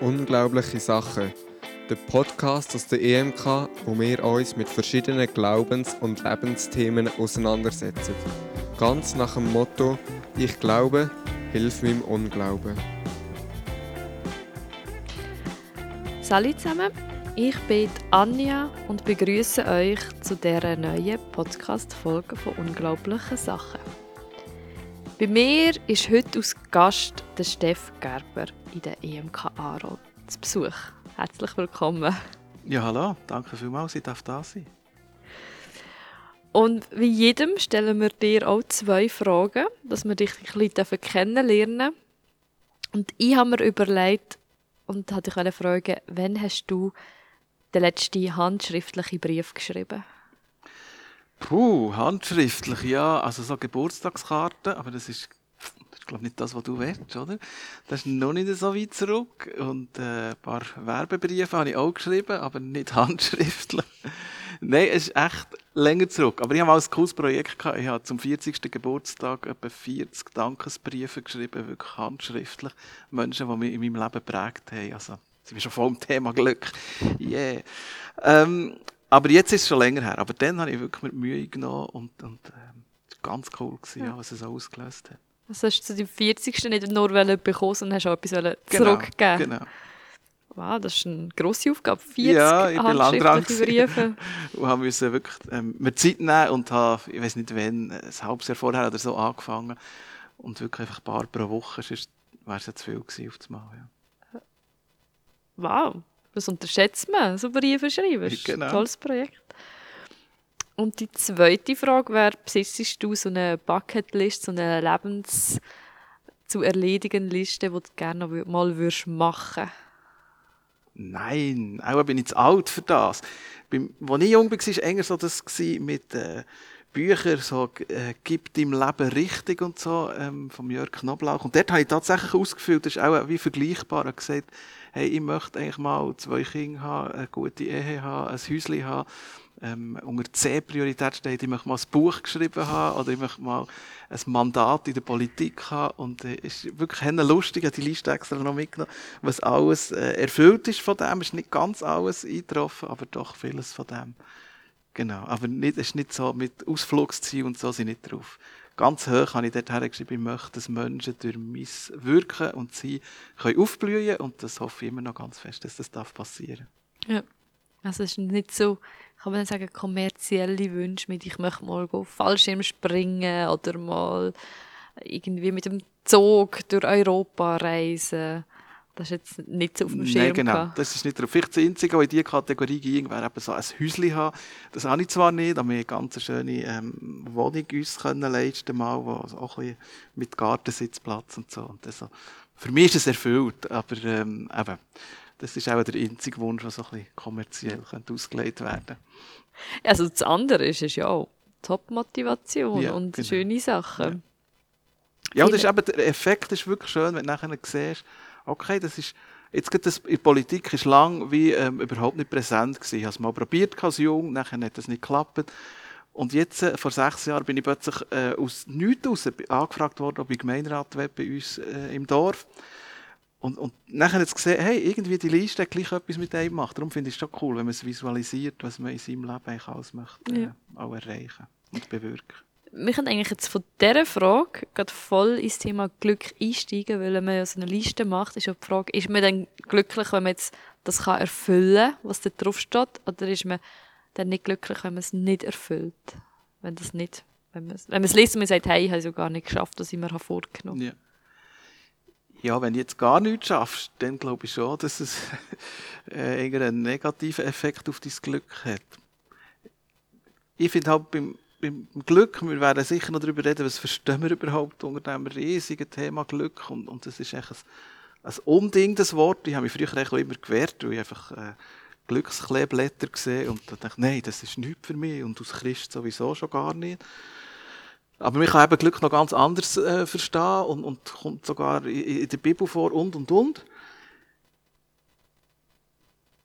Unglaubliche Sachen. Der Podcast aus der EMK, wo wir uns mit verschiedenen Glaubens- und Lebensthemen auseinandersetzen. Ganz nach dem Motto: Ich glaube, hilf meinem Unglauben. Salut zusammen, ich bin Anja und begrüße euch zu dieser neuen Podcast-Folge von Unglaublichen Sachen. Bei mir ist heute als Gast der Steff Gerber in der EMK Aro zu Besuch. Herzlich willkommen. Ja, hallo, danke vielmals, ich darf da sein. Und wie jedem stellen wir dir auch zwei Fragen, dass wir dich ein bisschen kennenlernen Und ich habe mir überlegt und hatte dich fragen, wann hast du den letzten handschriftlichen Brief geschrieben? Puh, handschriftlich, ja. Also so Geburtstagskarten, aber das ist, das ist glaube nicht das, was du willst, oder? Das ist noch nicht so weit zurück. Und äh, ein paar Werbebriefe habe ich auch geschrieben, aber nicht handschriftlich. Nein, es ist echt länger zurück. Aber ich habe mal ein cooles Projekt gehabt. Ich habe zum 40. Geburtstag etwa 40 Dankesbriefe geschrieben, wirklich handschriftlich. Menschen, die mich in meinem Leben geprägt haben. Also, sind wir schon voll im Thema Glück. Yeah. Ähm, aber jetzt ist es schon länger her. Aber dann habe ich wirklich mit Mühe genommen und, und ähm, es war ganz cool, gewesen, ja. was es ausgelöst hat. Also hast du zu deinem 40. nicht nur bekommen, sondern hast auch etwas genau, zurückgegeben? Genau. Wow, das ist eine grosse Aufgabe. 40 ja, ich bin dran Briefe. und habe müssen wirklich ähm, mir Zeit nehmen und habe, ich weiß nicht wann, ein halbes Jahr vorher oder so angefangen und wirklich einfach ein paar pro Woche, sonst wäre es jetzt viel gewesen auf das Mal. Ja. Wow, was unterschätzt man, so Briefe schreiben? Das ist genau. ein tolles Projekt. Und die zweite Frage wäre, besitzt du so eine Bucketlist, so eine Lebens- zu erledigen Liste, die du gerne noch mal würdest machen Nein, auch bin ich zu alt für das. Als ich jung war, war eher so das mit äh, Büchern, so äh, «Gib deinem Leben richtig» und so, ähm, von Jörg Knoblauch. Und dort habe ich tatsächlich ausgefüllt, das ist auch wie vergleichbar, er gesagt, hey, ich möchte eigentlich mal zwei Kinder haben, eine gute Ehe haben, ein Häuschen haben. Ähm, unter C-Priorität steht, ich möchte mal ein Buch geschrieben haben oder ich möchte mal ein Mandat in der Politik haben. Und es äh, ist wirklich lustig, ich habe die Liste extra noch mitgenommen, was alles äh, erfüllt ist von dem. Es ist nicht ganz alles eingetroffen, aber doch vieles von dem. Genau, aber nicht, es ist nicht so mit Ausflugsziel und so sind nicht drauf. Ganz hoch habe ich dort hergeschrieben, ich möchte, dass Menschen durch mein Wirken und Sein können aufblühen und das hoffe ich immer noch ganz fest, dass das passieren darf. Ja, also es ist nicht so, kann man sagen, kommerzielle Wünsche mit, ich möchte mal Fallschirm springen oder mal irgendwie mit dem Zug durch Europa reisen. Das ist jetzt nicht so auf dem Schirm. Nein, genau. Gehabt. Das ist nicht drauf. Vielleicht das Einzige, was in diese Kategorie ging, wäre eben so ein Häuschen haben. Das habe ich zwar nicht, aber wir eine ganz schöne ähm, Wohnung uns können leisten mal, wo auch ein bisschen mit Gartensitzplatz und so. Und also, für mich ist es erfüllt, aber ähm, eben, das ist auch der einzige Wunsch, der so ein bisschen kommerziell könnte ausgelegt werden Also das andere ist, ist ja auch Top-Motivation ja, und genau. schöne Sachen. Ja, ja das ist eben, der Effekt ist wirklich schön, wenn du nachher siehst, okay, das ist, jetzt geht das in der Politik ist lang wie ähm, überhaupt nicht präsent gewesen. Ich habe es mal probiert als Jung, nachher hat das nicht geklappt. Und jetzt, äh, vor sechs Jahren, bin ich plötzlich äh, aus nichts raus angefragt worden, ob ich Gemeinderat will bei uns äh, im Dorf. Und, und nachher jetzt gesehen, hey, irgendwie die Liste hat gleich etwas mit einem gemacht. Darum finde ich es schon cool, wenn man es visualisiert, was man in seinem Leben eigentlich alles möchte, äh, ja. auch erreichen und bewirken wir können eigentlich jetzt von dieser Frage gerade voll ins Thema Glück einsteigen, weil wenn man ja so eine Liste macht, ist ja die Frage, ist man dann glücklich, wenn man jetzt das kann erfüllen kann, was da drauf steht, oder ist man dann nicht glücklich, wenn man es nicht erfüllt? Wenn das nicht, wenn man, wenn man es liest und man sagt, hey, ich habe es ja gar nicht geschafft, was ich mir vorgenommen habe. Ja. Ja, wenn du jetzt gar nichts schaffst, dann glaube ich schon, dass es äh, einen negativen Effekt auf dein Glück hat. Ich finde halt beim beim Glück, wir werden sicher noch darüber reden, was verstehen wir überhaupt unter diesem riesigen Thema Glück. Und, und das ist echt ein, ein Unding, Wort. Ich habe mich früher auch immer gewehrt, weil ich einfach äh, Glückskleeblätter gesehen und dachte nein, das ist nichts für mich und aus Christ sowieso schon gar nicht. Aber man kann eben Glück noch ganz anders äh, verstehen und, und kommt sogar in, in der Bibel vor und und und.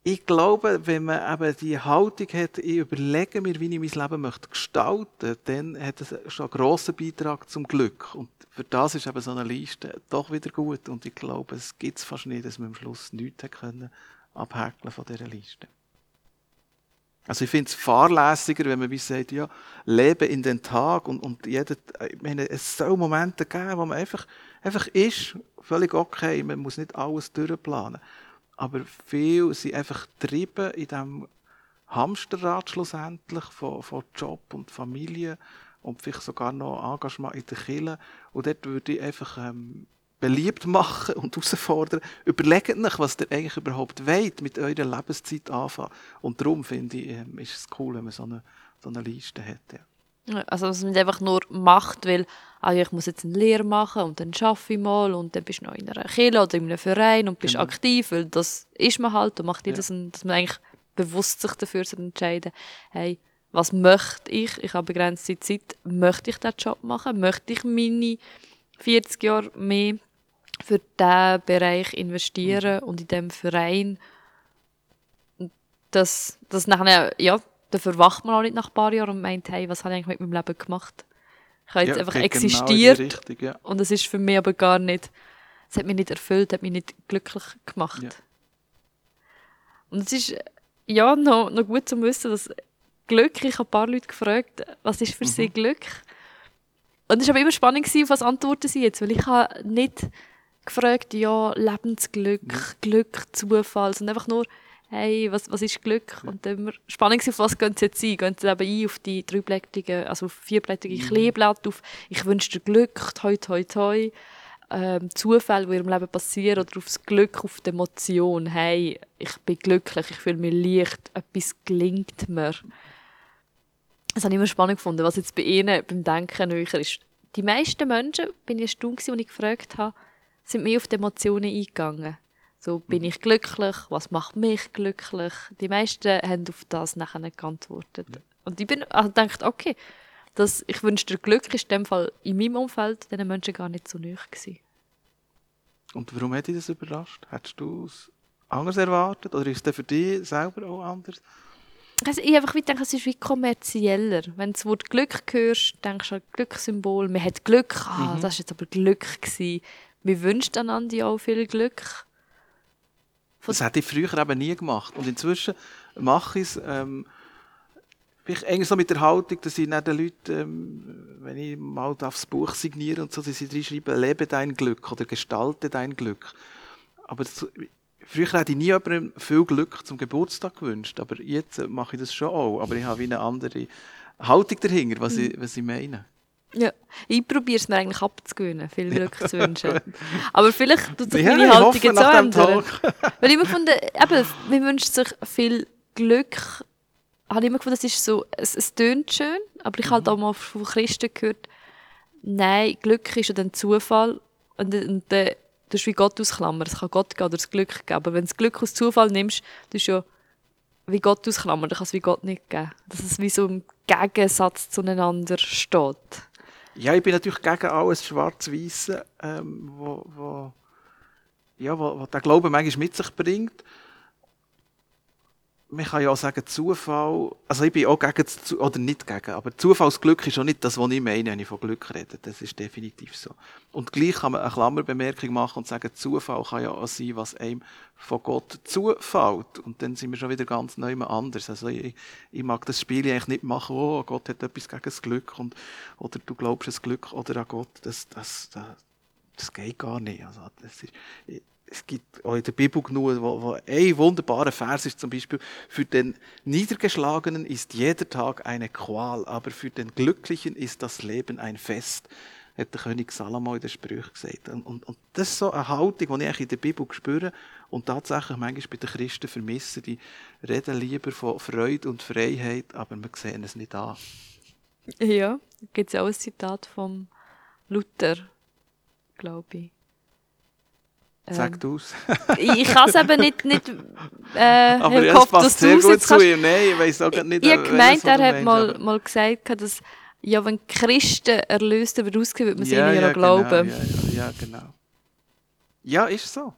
ich glaube, wenn man eben die Haltung hat, ich überlege mir, wie ich mein Leben möchte gestalten, dann hat das schon einen grossen Beitrag zum Glück. Und für das ist eben so eine Liste doch wieder gut. Und ich glaube, es gibt es fast nicht, dass man am Schluss nichts können abhäkeln von dieser Liste. Also ich finde es fahrlässiger, wenn man wie sagt, ja, lebe in den Tag und, und jeder, ich meine, es soll Momente geben, wo man einfach, einfach ist, völlig okay, man muss nicht alles durchplanen. Aber viele sind einfach getrieben in diesem Hamsterrad schlussendlich von, von Job und Familie und vielleicht sogar noch Engagement in der Kirche. Und dort würde ich einfach ähm, beliebt machen und herausfordern. Überlegt euch, was ihr eigentlich überhaupt wollt, mit eurer Lebenszeit anfangen. Und darum finde ich, ähm, ist es cool, wenn man so eine, so eine Liste hat. Ja. Also, dass man nicht einfach nur macht, weil ja, ich muss jetzt eine Lehre machen und dann arbeite ich mal und dann bist du noch in einer Kirche oder in einem Verein und bist genau. aktiv, weil das ist man halt und macht ja. das, dass man eigentlich bewusst sich dafür entscheiden, hey, was möchte ich? Ich habe begrenzte Zeit. Möchte ich diesen Job machen? Möchte ich meine 40 Jahre mehr für diesen Bereich investieren und in diesem Verein? Das, das nachher, ja, dafür wacht man auch nicht nach ein paar Jahren und meint, hey, was habe ich eigentlich mit meinem Leben gemacht? Ich habe jetzt ja, einfach genau existiert genau Richtung, ja. und es ist für mich aber gar nicht, es hat mich nicht erfüllt, hat mich nicht glücklich gemacht. Ja. Und es ist ja noch, noch gut zu wissen, dass Glück, ich habe ein paar Leute gefragt, was ist für mhm. sie Glück? Und es war aber immer spannend, was Antworten sie jetzt, weil ich habe nicht gefragt, ja, Lebensglück, mhm. Glück, Zufall, sondern einfach nur, hey, was, was ist Glück? Und dann immer spannend auf was gehen sie jetzt ein? Gehen sie eben ein auf die dreiblättige, also auf vierblättige mhm. Kleeblatt, auf ich wünsche dir Glück, toi, toi, toi, ähm, Zufälle, die in ihrem Leben passieren, oder aufs Glück, auf die Emotion, hey, ich bin glücklich, ich fühle mich leicht, etwas gelingt mir. Das habe ich immer spannend gefunden, was jetzt bei ihnen beim Denken näher ist. Die meisten Menschen, bin ich erstaunt als ich gefragt habe, sind mehr auf die Emotionen eingegangen. So, bin ich glücklich? Was macht mich glücklich? Die meisten haben auf das nachher nicht geantwortet. Und ich bin also gedacht, okay, das, ich wünsche dir Glück ist in dem Fall in meinem Umfeld diesen Menschen gar nicht so nöch gewesen. Und warum hat dich das überrascht? Hättest du es anders erwartet? Oder ist es für dich selber auch anders? Also ich einfach denke, es ist wie kommerzieller. Wenn du das Wort Glück hörst, denkst du an Glückssymbol. Man hat Glück. Ah, mhm. das war jetzt aber Glück. Gewesen. Wir wünschen einander auch viel Glück. Das hätte ich früher eben nie gemacht. Und inzwischen mache ich es, ähm, eigentlich so mit der Haltung, dass ich den Leuten, ähm, wenn ich mal aufs Buch signiere und so, dass ich reinschreibe, lebe dein Glück oder gestalte dein Glück. Aber das, früher hätte ich nie jemandem viel Glück zum Geburtstag gewünscht, aber jetzt mache ich das schon auch. Aber ich habe eine andere Haltung dahinter, was, ich, was ich meine. Ja, ich probiere es mir eigentlich abzugewöhnen, viel Glück ja. zu wünschen. Aber vielleicht tut sich ja, meine Haltung jetzt auch ändern. Weil ich immer gefunden, eben, man wünscht sich viel Glück. Habe ich immer gefunden, es ist so, es, es tönt schön, aber ich mhm. habe auch mal von Christen gehört, nein, Glück ist ja dann Zufall und, und dann du wie Gott ausklammern. Es kann Gott geben oder das Glück geben. Aber wenn du das Glück aus Zufall nimmst, du ja wie Gott ausklammern, dann kann es wie Gott nicht geben. Dass es wie so im Gegensatz zueinander steht. Ja, ich bin natürlich gegen alles Schwarz-Weiße, ähm, wo, wo, ja, wo, wo der Glaube manchmal mit sich bringt man kann ja auch sagen, Zufall, also ich bin auch gegen, oder nicht gegen, aber Zufallsglück ist auch nicht das, was ich meine, wenn ich von Glück rede. Das ist definitiv so. Und gleich kann man eine Klammerbemerkung machen und sagen, Zufall kann ja auch sein, was einem von Gott zufällt. Und dann sind wir schon wieder ganz neu anders. Also ich, ich mag das Spiel eigentlich nicht machen, oh, Gott hat etwas gegen das Glück und, oder du glaubst das Glück oder an Gott. Das, das, das, das geht gar nicht. Also das ist, es gibt auch in der Bibel genug, wo, wo ein wunderbarer Vers ist zum Beispiel, für den Niedergeschlagenen ist jeder Tag eine Qual, aber für den Glücklichen ist das Leben ein Fest, hat der König Salomo in den Sprüchen gesagt. Und, und, und, das ist so eine Haltung, die ich in der Bibel spüre und tatsächlich manchmal bei den Christen vermisse, die reden lieber von Freude und Freiheit, aber wir sehen es nicht an. Ja, gibt es auch ein Zitat von Luther, glaube ich. Sag ähm, du es. ich kann es eben nicht, nicht äh, Aber ja, es passt sehr gut zu ihm. Nein, ich weiß auch nicht, Ich habe gemeint, er hat mal, mal gesagt, dass ja, wenn Christen erlöst ausgehen, würde man ja, ihnen ja, genau, glauben. Ja, ja, ja, genau. Ja, ist so.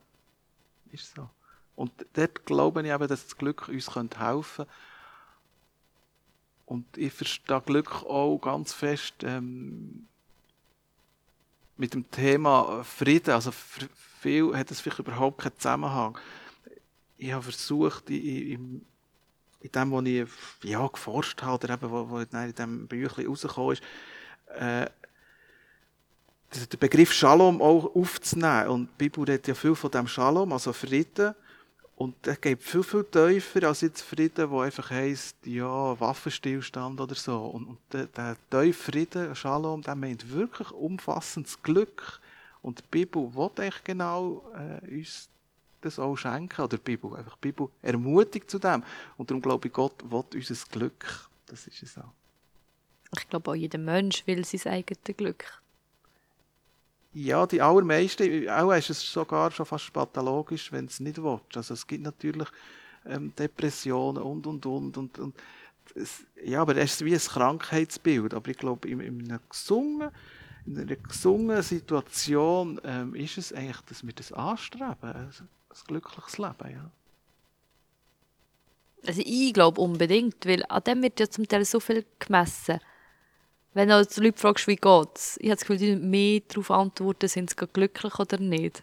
Ist so. Und dort glaube ich eben, dass das Glück uns helfen könnte. Und ich verstehe Glück auch ganz fest ähm, mit dem Thema Frieden. Also für viel hat es vielleicht überhaupt keinen Zusammenhang. Ich habe versucht, in, in dem, was ich ja, geforscht habe, oder eben, was in diesem Büchlein rausgekommen ist, äh, den Begriff Shalom auch aufzunehmen. Und die Bibel redet ja viel von dem Shalom, also Frieden. Und der geht viel, viel tiefer als jetzt Frieden, der einfach heisst, ja, Waffenstillstand oder so. Und, und der, der tiefe Frieden, Shalom, der meint wirklich umfassendes Glück. Und die Bibel will eigentlich genau äh, uns das auch schenken. Oder die Bibel, einfach die Bibel ermutigt zu dem. Und darum glaube ich, Gott will unser Glück. Das ist es auch. Ich glaube auch jeder Mensch will sein eigenes Glück. Ja, die allermeisten, auch ist es sogar schon fast pathologisch, wenn es nicht will. Also es gibt natürlich ähm, Depressionen und, und, und. und, und es, ja, aber es ist wie ein Krankheitsbild. Aber ich glaube, in, in, einer, gesungen, in einer gesungenen Situation ähm, ist es eigentlich, dass wir das anstreben, also ein glückliches Leben. Ja. Also ich glaube unbedingt, weil an dem wird ja zum Teil so viel gemessen wenn du also Leute fragst, wie geht's, ich habe das Gefühl, die mehr darauf antworten, sind sie glücklich oder nicht.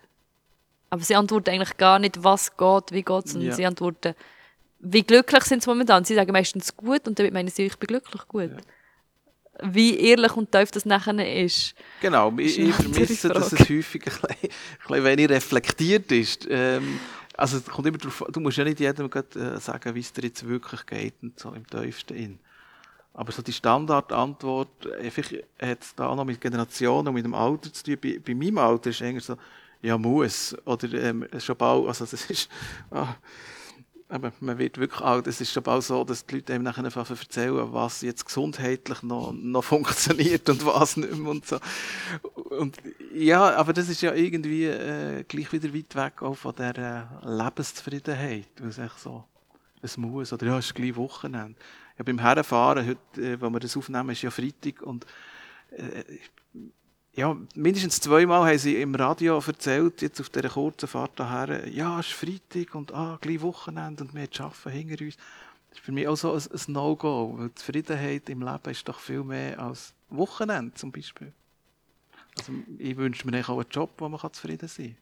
Aber sie antworten eigentlich gar nicht, was geht, wie geht sondern ja. sie antworten, wie glücklich sind sie momentan. Sie sagen meistens gut und damit meinen sie, ich bin glücklich gut. Ja. Wie ehrlich und tief das nachher ist. Genau, ich, ich vermisse, dass es häufig ein bisschen, ein bisschen wenig reflektiert ist. Ähm, also es kommt immer darauf du musst ja nicht jedem äh, sagen, wie es dir jetzt wirklich geht und so im tiefsten in. Aber so die Standardantwort, äh, hat es da auch noch mit Generationen und mit dem Alter zu tun. Bei, bei meinem Alter ist es eigentlich so, ja, muss. Oder ähm, schon bald, also das ist, ah, aber man wird wirklich alt. Es ist schon bald so, dass die Leute einem nachher erzählen, was jetzt gesundheitlich noch, noch funktioniert und was nicht mehr und so. Und ja, aber das ist ja irgendwie äh, gleich wieder weit weg auch von der äh, Lebenszufriedenheit. Es echt so, es muss, oder ja, es ist gleich Wochenende ja, beim Herfahren, heute, äh, wo wir das aufnehmen, ist ja Freitag und äh, ja, mindestens zweimal haben sie im Radio erzählt, jetzt auf dieser kurzen Fahrt daher, ja, es ist Freitag und ah, gleich Wochenende und wir arbeiten hinter uns. Das ist für mich auch so ein, ein No-Go, Zufriedenheit im Leben ist doch viel mehr als Wochenende zum Beispiel. Also ich wünsche mir auch einen Job, wo man zufrieden sein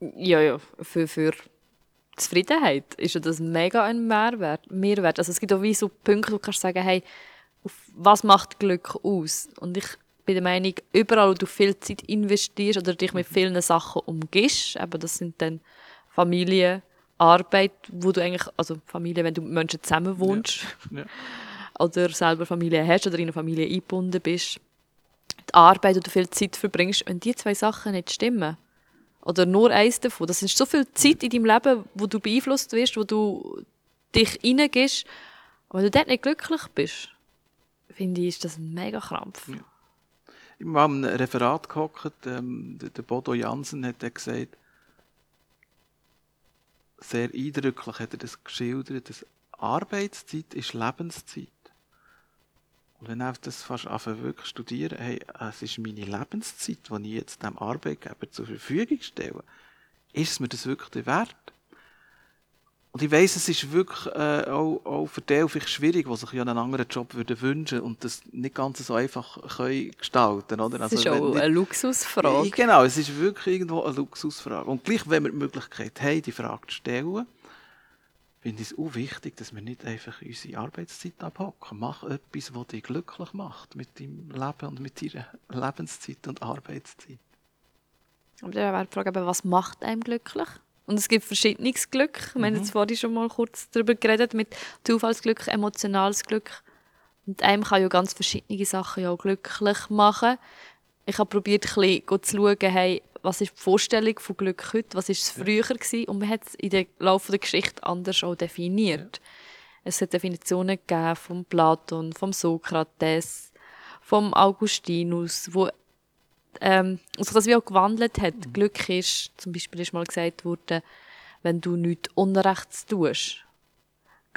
kann. Ja, ja, für, für Zufriedenheit ist ja das mega ein Mehrwert. Mehrwert. Also es gibt auch wie so Punkte, wo du kannst sagen, hey, was macht Glück aus? Und ich bin der Meinung, überall, wo du viel Zeit investierst oder dich mit vielen Sachen umgibst, eben das sind dann Familie, Arbeit, wo du eigentlich, also Familie, wenn du mit Menschen zusammen wohnst ja. Ja. oder selber Familie hast oder in eine Familie eingebunden bist, die Arbeit, wo du viel Zeit verbringst, wenn die zwei Sachen nicht stimmen, oder nur eins davon. Das ist so viel Zeit in deinem Leben, wo du beeinflusst wirst, wo du dich reingehst. Aber wenn du dort nicht glücklich bist, finde ich, ist das ein mega Krampf. Ja. Ich habe am Referat gehockt, ähm, der Bodo Jansen hat gesagt, sehr eindrücklich hat er das geschildert, dass Arbeitszeit ist Lebenszeit. Und wenn ich das fast wirklich studieren, hey, es ist meine Lebenszeit, die ich jetzt dem Arbeitgeber zur Verfügung stelle, ist es mir das wirklich wert? Und ich weiss, es ist wirklich äh, auch, auch für die vielleicht schwierig, die sich ja einen anderen Job würden wünschen und das nicht ganz so einfach können gestalten oder? Das also, ist auch nicht, eine Luxusfrage. Genau, es ist wirklich irgendwo eine Luxusfrage. Und gleich, wenn wir die Möglichkeit haben, die Frage zu stellen, finde ich es auch wichtig, dass wir nicht einfach unsere Arbeitszeit abhocken. Mach etwas, was dich glücklich macht mit deinem Leben und mit deiner Lebenszeit und Arbeitszeit. Aber dann wäre die Frage, was macht einem glücklich? Und es gibt verschiedenes Glück. Wir mhm. haben jetzt vorhin schon mal kurz darüber geredet, mit Zufallsglück, emotionales Glück. Und einem kann ja ganz verschiedene Sachen ja glücklich machen. Ich habe probiert, ein bisschen zu schauen, hey, was ist die Vorstellung von Glück heute, was ist es früher gewesen und man hat es in der Laufe der Geschichte anders auch definiert. Ja. Es hat Definitionen gegeben von Platon, vom Sokrates, vom Augustinus, wo ähm, also das wie auch gewandelt hat. Mhm. Glück ist, zum Beispiel ist mal gesagt worden, wenn du nichts Unrechts tust.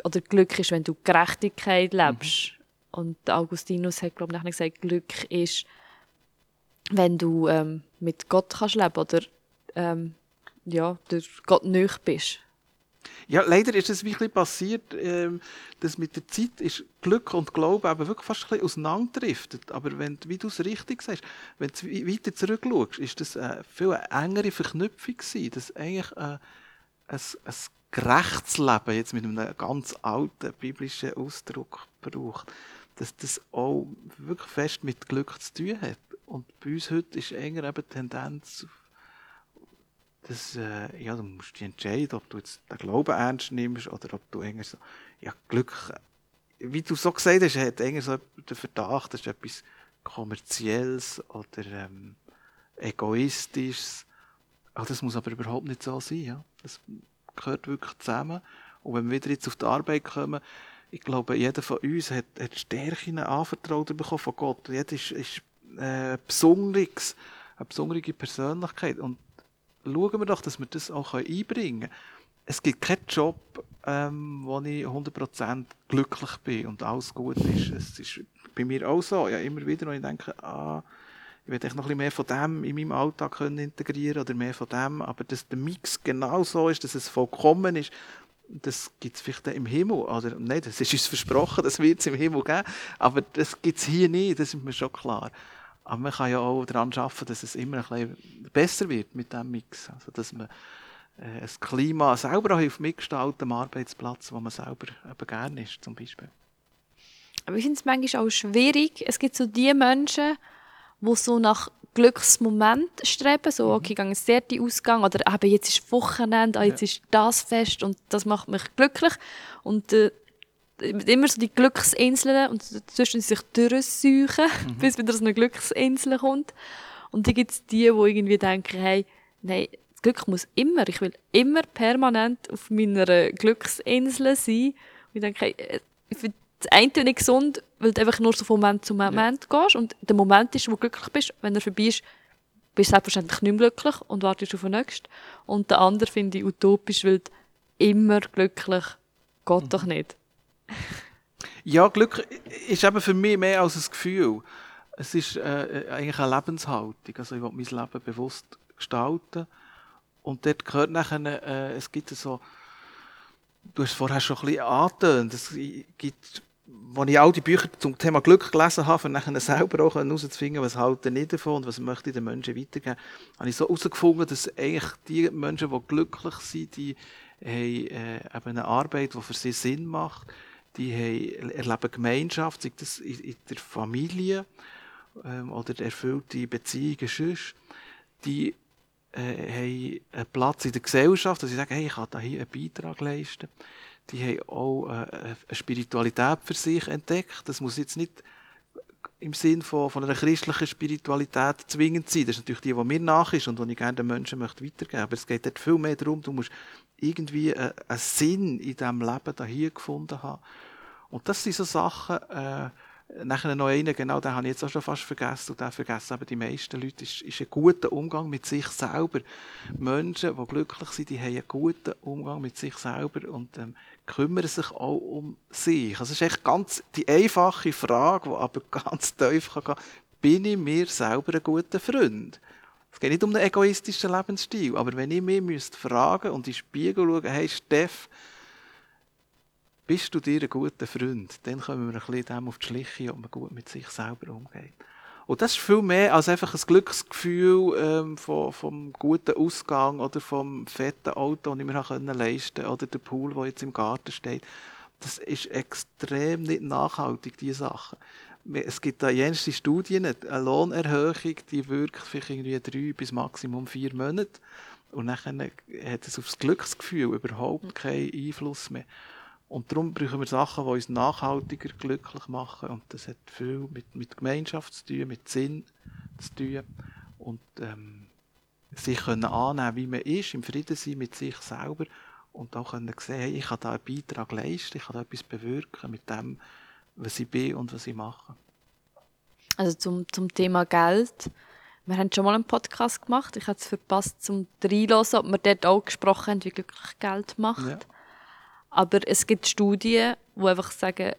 Oder Glück ist, wenn du Gerechtigkeit lebst. Mhm. Und Augustinus hat, glaube ich, gesagt, Glück ist, wenn du ähm, mit Gott kannst leben oder ähm, ja, der Gott nöch bist. Ja, leider ist es wirklich passiert, ähm, dass mit der Zeit ist Glück und Glaube eben wirklich fast ein bisschen auseinanderdriftet. Aber wenn, wie du es richtig sagst, wenn du weiter zurückschaust, ist das eine viel engere Verknüpfung gewesen, dass eigentlich äh, ein, ein gerechtes Leben, jetzt mit einem ganz alten biblischen Ausdruck braucht, dass das auch wirklich fest mit Glück zu tun hat. Und bei uns heute ist eher eben die Tendenz, dass, äh, ja, du musst dich entscheiden, ob du jetzt den Glauben ernst nimmst oder ob du eher so, ja, Glück, wie du so gesagt hast, hat eher so den Verdacht, das ist etwas Kommerzielles oder ähm, Egoistisches. Ach, das muss aber überhaupt nicht so sein. Ja? Das gehört wirklich zusammen. Und wenn wir wieder jetzt auf die Arbeit kommen, ich glaube, jeder von uns hat, hat Stärken anvertraut bekommen von Gott. Jeder ist, ist äh, besonderes, eine besondere Persönlichkeit. Und schauen wir doch, dass wir das auch einbringen können. Es gibt keinen Job, ähm, wo ich 100% glücklich bin und alles gut ist. Es ist bei mir auch so. Ja, immer wieder, wenn ich denke, ah, ich werde noch ein bisschen mehr von dem in meinem Alltag können integrieren oder mehr von dem, aber dass der Mix genau so ist, dass es vollkommen ist, das gibt es vielleicht im Himmel, oder nein, das ist uns versprochen, das wird es im Himmel geben, aber das gibt es hier nicht, das ist mir schon klar. Aber man kann ja auch daran arbeiten, dass es immer ein bisschen besser wird mit diesem Mix. Also, dass man äh, ein Klima selber hilft mitgestalten am Arbeitsplatz, wo man selber eben gerne ist, zum Beispiel. Aber ich finde es manchmal auch schwierig. Es gibt so die Menschen, die so nach Glücksmoment streben, so, okay, mhm. ich gehe sehr Ausgang, oder eben, jetzt ist Wochenende, ah, jetzt ja. ist das Fest und das macht mich glücklich. Und äh, immer so die Glücksinseln und dazwischen sich durchsuchen, mhm. bis wieder so eine Glücksinsel kommt. Und dann gibt es die, die irgendwie denken, hey, nein, das Glück muss immer, ich will immer permanent auf meiner Glücksinsel sein. Und ich denke, hey, äh, das eine nicht gesund, weil du einfach nur so von Moment zu Moment ja. gehst und der Moment ist, wo du glücklich bist, wenn er vorbei ist, bist du selbstverständlich nicht mehr glücklich und wartest auf den nächsten. Und der andere finde ich utopisch, weil immer glücklich geht mhm. doch nicht. Ja, Glück ist eben für mich mehr als ein Gefühl. Es ist äh, eigentlich eine Lebenshaltung. Also ich will mein Leben bewusst gestalten. Und dort gehört nachher, äh, es gibt so, du hast vorher schon ein bisschen angetönt, es gibt, als ich all die Bücher zum Thema Glück gelesen habe, um nachher selber auch herauszufinden, was halten nicht davon und was möchte ich den Menschen weitergeben, habe ich so herausgefunden, dass eigentlich die Menschen, die glücklich sind, die haben äh, eine Arbeit, die für sie Sinn macht, die haben, erleben Gemeinschaft, sei das in, in der Familie ähm, oder erfüllte Beziehungen. Die äh, haben einen Platz in der Gesellschaft, dass sie sagen, hey, ich kann da hier einen Beitrag leisten. Die haben auch äh, eine Spiritualität für sich entdeckt. Das muss jetzt nicht im Sinn von, von einer christlichen Spiritualität zwingend sein. Das ist natürlich die, die mir nach ist und die ich gerne den Menschen möchte weitergeben möchte. Aber es geht dort viel mehr darum, du musst irgendwie einen, einen Sinn in diesem Leben hier gefunden haben. Und das sind so Sachen, äh, nachher noch einen, genau, den habe ich jetzt auch schon fast vergessen, und den vergessen eben die meisten Leute, ist, ist ein guter Umgang mit sich selber. Menschen, die glücklich sind, die haben einen guten Umgang mit sich selber und ähm, kümmern sich auch um sich. Also es ist echt ganz die einfache Frage, die aber ganz tief kann gehen, bin ich mir selber ein guter Freund? Es geht nicht um einen egoistischen Lebensstil, aber wenn ich mich müsste und in den Spiegel schauen, hey Steff, bist du dir ein guter Freund? Dann kommen wir ein bisschen dem auf die Schliche, ob man gut mit sich selber umgeht. Und das ist viel mehr als einfach ein Glücksgefühl ähm, vom, vom guten Ausgang oder vom fetten Auto, das ich mir leisten konnte, oder der Pool, der jetzt im Garten steht. Das ist extrem nicht nachhaltig, diese Sachen es gibt da jenste Studien, eine Lohnerhöhung, die wirkt vielleicht irgendwie drei bis maximum vier Monate. Und dann hat es aufs Glücksgefühl überhaupt keinen Einfluss mehr. Und darum brauchen wir Sachen, die uns nachhaltiger glücklich machen. Und das hat viel mit, mit Gemeinschaft zu tun, mit Sinn zu tun. Und ähm, sich können annehmen, wie man ist, im Frieden sein mit sich selber. Und auch können sehen, hey, ich kann da einen Beitrag leisten, ich kann da etwas bewirken mit dem, was ich bin und was ich mache. Also zum, zum Thema Geld. Wir haben schon mal einen Podcast gemacht. Ich habe es verpasst zum Reinlassen, ob wir dort auch gesprochen haben, wie glücklich Geld macht. Ja. Aber es gibt Studien, die einfach sagen,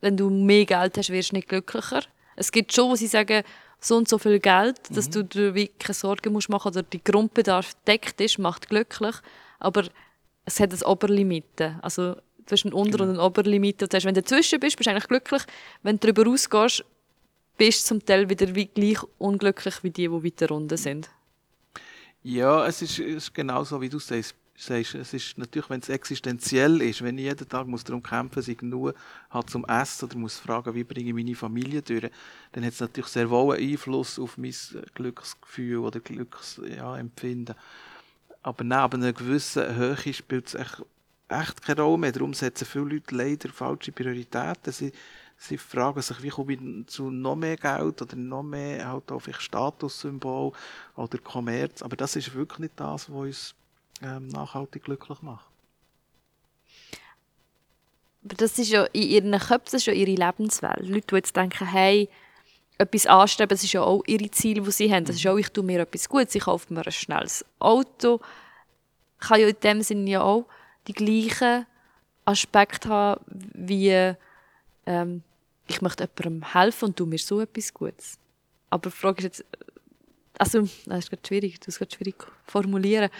wenn du mehr Geld hast, wirst du nicht glücklicher. Es gibt schon, wo sie sagen, so und so viel Geld, dass du dir wie keine Sorgen musst machen oder die Grundbedarf deckt ist, macht glücklich. Aber es hat eine Oberlimite. Also du hast eine Unter- und eine Oberlimite. Das heißt, wenn du dazwischen bist, bist du eigentlich glücklich. Wenn du darüber rausgehst, bist du zum Teil wieder wie gleich unglücklich wie die, die weiter unten sind. Ja, es ist, ist genau so, wie du sagst. Sagst. Es ist natürlich, wenn es existenziell ist, wenn ich jeden Tag muss darum kämpfen muss, ich genug habe zum Essen oder muss fragen, wie bringe ich meine Familie durch, dann hat es natürlich sehr wohl einen Einfluss auf mein Glücksgefühl oder Glücksempfinden. Ja, Aber neben einer gewissen Höhe spielt es echt, echt keine Rolle mehr. Darum setzen viele Leute leider falsche Prioritäten. Sie, sie fragen sich, wie komme ich zu noch mehr Geld oder noch mehr halt Statussymbol oder Kommerz. Aber das ist wirklich nicht das, was uns ähm, nachhaltig glücklich macht. Aber das ist ja in ihren Köpfen das ist ja ihre Lebenswelt. Leute, die jetzt denken, hey, etwas anstreben, das ist ja auch ihre Ziele, die sie haben. Das ist auch, ich tue mir etwas Gutes, ich kaufe mir ein schnelles Auto. Kann ja in dem Sinne ja auch die gleichen Aspekte haben, wie ähm, ich möchte jemandem helfen und tue mir so etwas Gutes. Aber die Frage ist jetzt, also, das ist gerade schwierig, das ist gerade schwierig formulieren.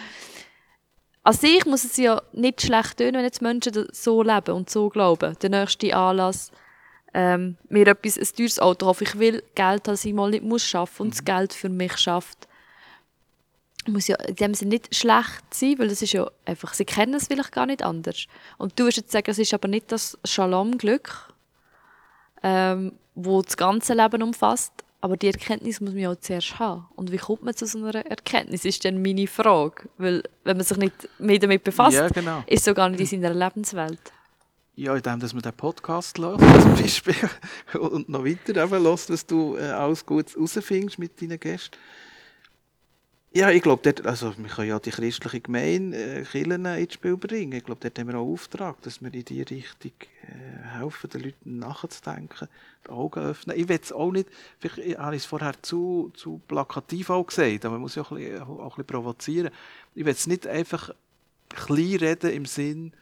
An sich muss es ja nicht schlecht tun, wenn jetzt Menschen so leben und so glauben. Der nächste Anlass, ähm, mir etwas, ein teures Auto kaufen. Ich will Geld, das ich mal nicht muss schaffen und das Geld für mich schafft. Muss ja in dem Sinne nicht schlecht sein, weil das ist ja einfach, sie kennen es vielleicht gar nicht anders. Und du wirst jetzt sagen, es ist aber nicht das Shalom-Glück, ähm, wo das ganze Leben umfasst. Aber die Erkenntnis muss man ja auch zuerst haben. Und wie kommt man zu so einer Erkenntnis, ist dann meine Frage. Weil, wenn man sich nicht mehr damit befasst, Ja, genau. ist es so gar nicht in seiner Lebenswelt. Ja, indem dass man den Podcast hört, zum Beispiel, und noch weiter eben hört, was du äh, alles gut herausfindest mit deinen Gästen. Ja, ich glaube, dort, also wir können ja die christliche Gemeinde äh, Kirchen ins Spiel bringen. Ich glaube, dort haben wir auch Auftrag, dass wir in diese Richtung äh, helfen, den Leuten nachzudenken, die Augen öffnen. Ich will es auch nicht, vielleicht habe ich es vorher zu, zu plakativ auch gesagt, aber man muss ja auch ein bisschen, auch ein bisschen provozieren. Ich will es nicht einfach klein reden im Sinn,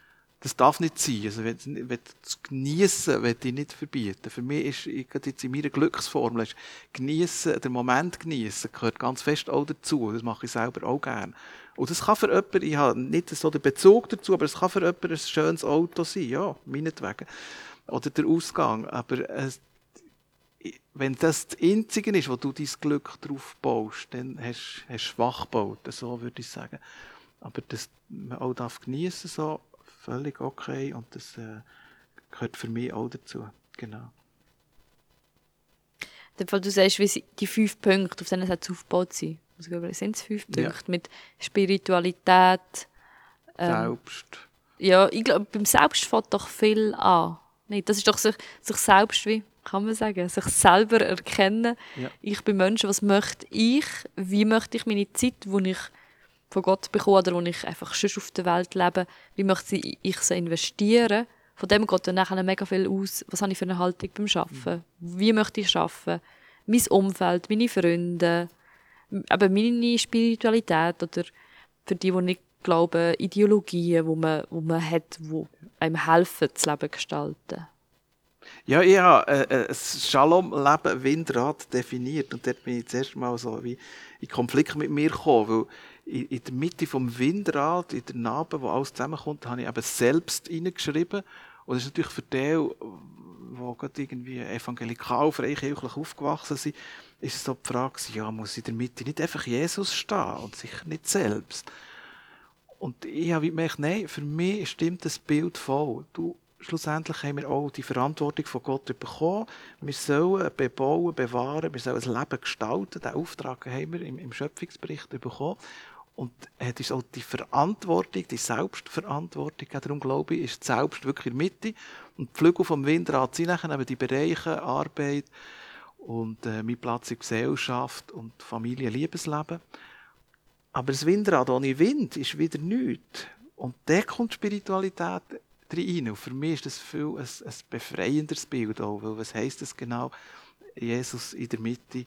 das darf nicht sein. Also, wenn, wenn das Geniessen will ich nicht verbieten. Für mich ist, ich, jetzt in meiner Glücksformel, ist Geniessen, der Moment geniessen, gehört ganz fest auch dazu. Das mache ich selber auch gerne. Und das kann für jemanden, ich habe nicht so den Bezug dazu, aber es kann für jemanden ein schönes Auto sein, ja, meinetwegen. Oder der Ausgang. Aber es, wenn das das Einzige ist, wo du dein Glück drauf baust, dann hast du schwach gebaut, so würde ich sagen. Aber dass man auch darf geniessen so völlig okay und das äh, gehört für mich auch dazu. Genau. In dem Fall, du sagst, wie die fünf Punkte, auf denen es aufgebaut sind. Also, sind es fünf Ja. Punkte mit Spiritualität. Ähm, Selbst. ja, ich glaube, beim Selbst fängt doch viel an. Nicht? Das ist doch sich, sich selbst, wie kann man sagen, sich selber erkennen. Ja. Ich bin Mensch, was möchte ich? Wie möchte ich meine Zeit, die ich von Gott bekomme oder wo ich einfach schon auf der Welt lebe, wie möchte ich sie investieren? Von dem geht dann nachher mega viel aus. Was habe ich für eine Haltung beim Arbeiten? Wie möchte ich arbeiten? Mein Umfeld, meine Freunde, eben meine Spiritualität oder für die, die nicht glauben, Ideologien, wo man, wo man hat, die einem helfen, das Leben gestalten. Ja, ich habe äh, äh, ein Shalom-Leben Windrad definiert und dort bin ich zuerst mal so wie in Konflikt mit mir gekommen, weil in, in der Mitte vom Windrad, in der Narbe, wo alles zusammenkommt, habe ich eben selbst hineingeschrieben und das ist natürlich für die, die gerade irgendwie evangelikal, freikirchlich aufgewachsen sind, ist es so die Frage, ja, muss in der Mitte nicht einfach Jesus stehen und sicher nicht selbst. Und ich habe gemerkt, nein, für mich stimmt das Bild voll. Du, schlussendlich haben wir auch die Verantwortung von Gott bekommen. Wir sollen bebauen, bewahren, wir sollen ein Leben gestalten. Den Auftrag haben wir im, im Schöpfungsbericht bekommen. Und es ist auch die Verantwortung, die Selbstverantwortung, darum glaube ich, ist selbst wirklich in der Mitte. Und die Flügel vom Windrad sind nachher eben die Bereiche Arbeit und äh, mein Platz in Gesellschaft und Familie, Liebesleben. Aber das Windrad ohne Wind ist wieder nichts. Und da kommt Spiritualität rein. Und für mich ist das viel ein, ein befreienderes Bild auch, weil was heisst das genau? Jesus in der Mitte,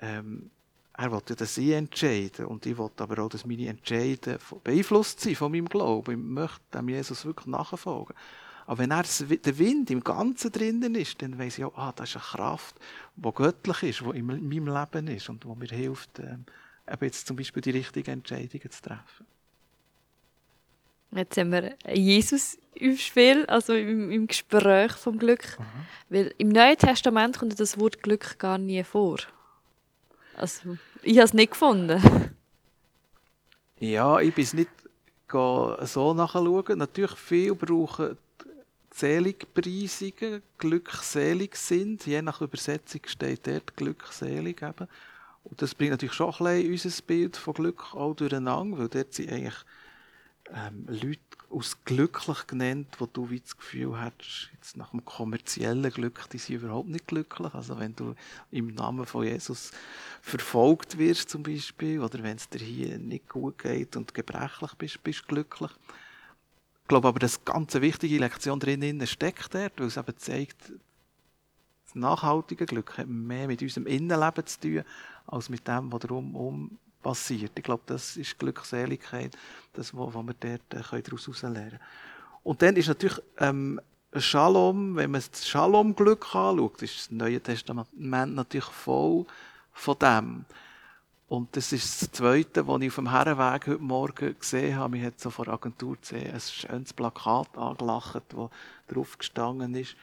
ähm, er will ja, dass ich entscheide. Und ich will aber auch, dass meine Entscheide von- beeinflusst sind von meinem Glauben. Ich möchte dem Jesus wirklich nachfolgen. Aber wenn er der Wind im Ganzen drinnen ist, dann weiss ich auch, ah, das ist eine Kraft, die göttlich ist, die in meinem Leben ist und die mir hilft, ähm, eben jetzt zum Beispiel die richtigen Entscheidungen zu treffen. Jetzt haben wir Jesus im Spiel, also im, im Gespräch vom Glück. Mhm. Weil im Neuen Testament kommt das Wort Glück gar nie vor. Also, ich habe es nicht gefunden. Ja, ich bin es nicht so nachschauen. Natürlich, viele brauchen Seligpreisungen, glückselig sind. Je nach Übersetzung steht dort glückselig eben. Und das bringt natürlich schon ein bisschen unser Bild von Glück auch durcheinander, weil dort sind eigentlich ähm, Leute aus glücklich genannt, wo du wie das Gefühl hast, jetzt nach dem kommerziellen Glück, die sind überhaupt nicht glücklich. Also wenn du im Namen von Jesus verfolgt wirst zum Beispiel, oder wenn es dir hier nicht gut geht und gebrechlich bist, bist du glücklich. Ich glaube aber, dass eine ganz wichtige Lektion drin steckt dort, weil es eben zeigt, das nachhaltige Glück hat mehr mit unserem Innenleben zu tun, als mit dem, was drumherum passiert. Ich glaube, das ist Glückseligkeit, das, was wir dort äh, daraus lernen. Und dann ist natürlich ähm, Shalom, wenn man das Shalom-Glück anschaut, ist das Neue Testament natürlich voll von dem. Und das ist das Zweite, was ich auf dem Herrenweg heute Morgen gesehen habe. Ich habe so vor der Agentur gesehen, ein schönes Plakat angelacht, wo drauf gestanden ist,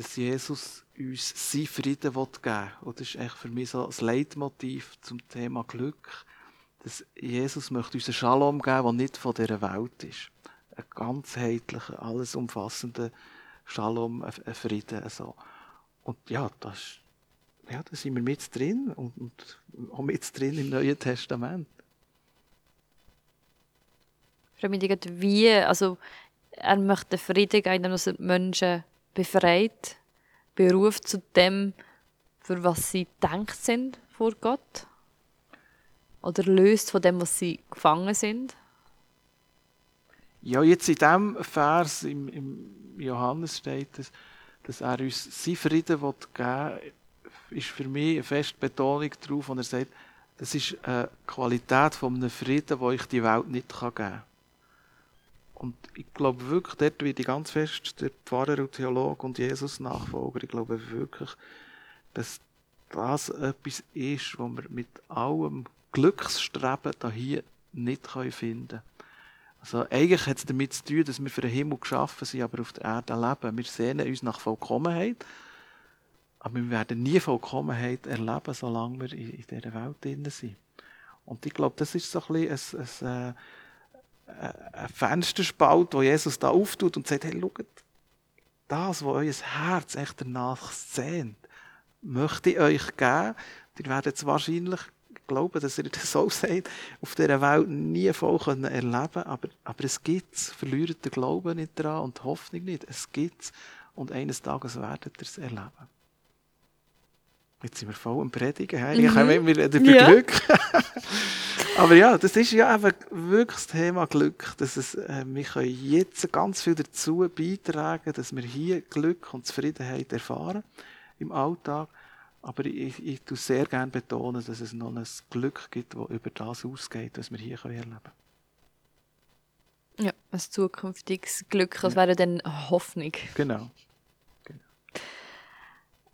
dass Jesus uns seinen Frieden geben will. Und das ist echt für mich so das Leitmotiv zum Thema Glück, dass Jesus möchte uns einen Shalom geben, der nicht von dieser Welt ist. Ein ganzheitlicher, alles umfassender Shalom, ein Frieden. So. Und ja, das, ja, da sind wir mit drin und, und auch mit drin im Neuen Testament. Ich frage mich wie, also er möchte Frieden geben, indem er Menschen befreit, beruft zu dem, für was sie denkt sind vor Gott? Oder löst von dem, was sie gefangen sind? Ja, jetzt in diesem Vers im, im Johannes steht es, dass er uns seinen Frieden geben will, ist für mich eine feste Betonung darauf, und er sagt, das ist eine Qualität von einem Frieden, den ich die Welt nicht geben kann. Und ich glaube wirklich, dort wie ich ganz fest der Pfarrer und Theologe und Jesus-Nachfolger, ich glaube wirklich, dass das etwas ist, was wir mit allem Glücksstreben hier nicht finden können. Also eigentlich hat es damit zu tun, dass wir für den Himmel geschaffen sind, aber auf der Erde leben. Wir sehnen uns nach Vollkommenheit, aber wir werden nie Vollkommenheit erleben, solange wir in, dieser Welt drin sind. Und ich glaube, das ist so ein bisschen ein, ein, ein ein Fensterspalt, wo Jesus da auftut und sagt, hey, schaut, das, was euer Herz echt danach sehnt, möchte ich euch geben. Ihr werdet es wahrscheinlich glauben, dass ihr das so sagt, auf dieser Welt nie voll können erleben aber, aber es gibt es. Verliert den Glauben nicht daran und die Hoffnung nicht. Es gibt es. Und eines Tages werdet ihr es erleben. Jetzt sind wir voll am Predigen. Mhm. Ich habe immer wieder. Glück. Aber ja, das ist ja einfach wirklich das Thema Glück. Dass es, äh, wir können jetzt ganz viel dazu beitragen, dass wir hier Glück und Zufriedenheit erfahren im Alltag. Aber ich, ich tue sehr gerne betonen, dass es noch ein Glück gibt, das über das ausgeht, was wir hier erleben können. Ja, ein zukünftiges Glück, das ja. wäre dann Hoffnung. Genau. genau.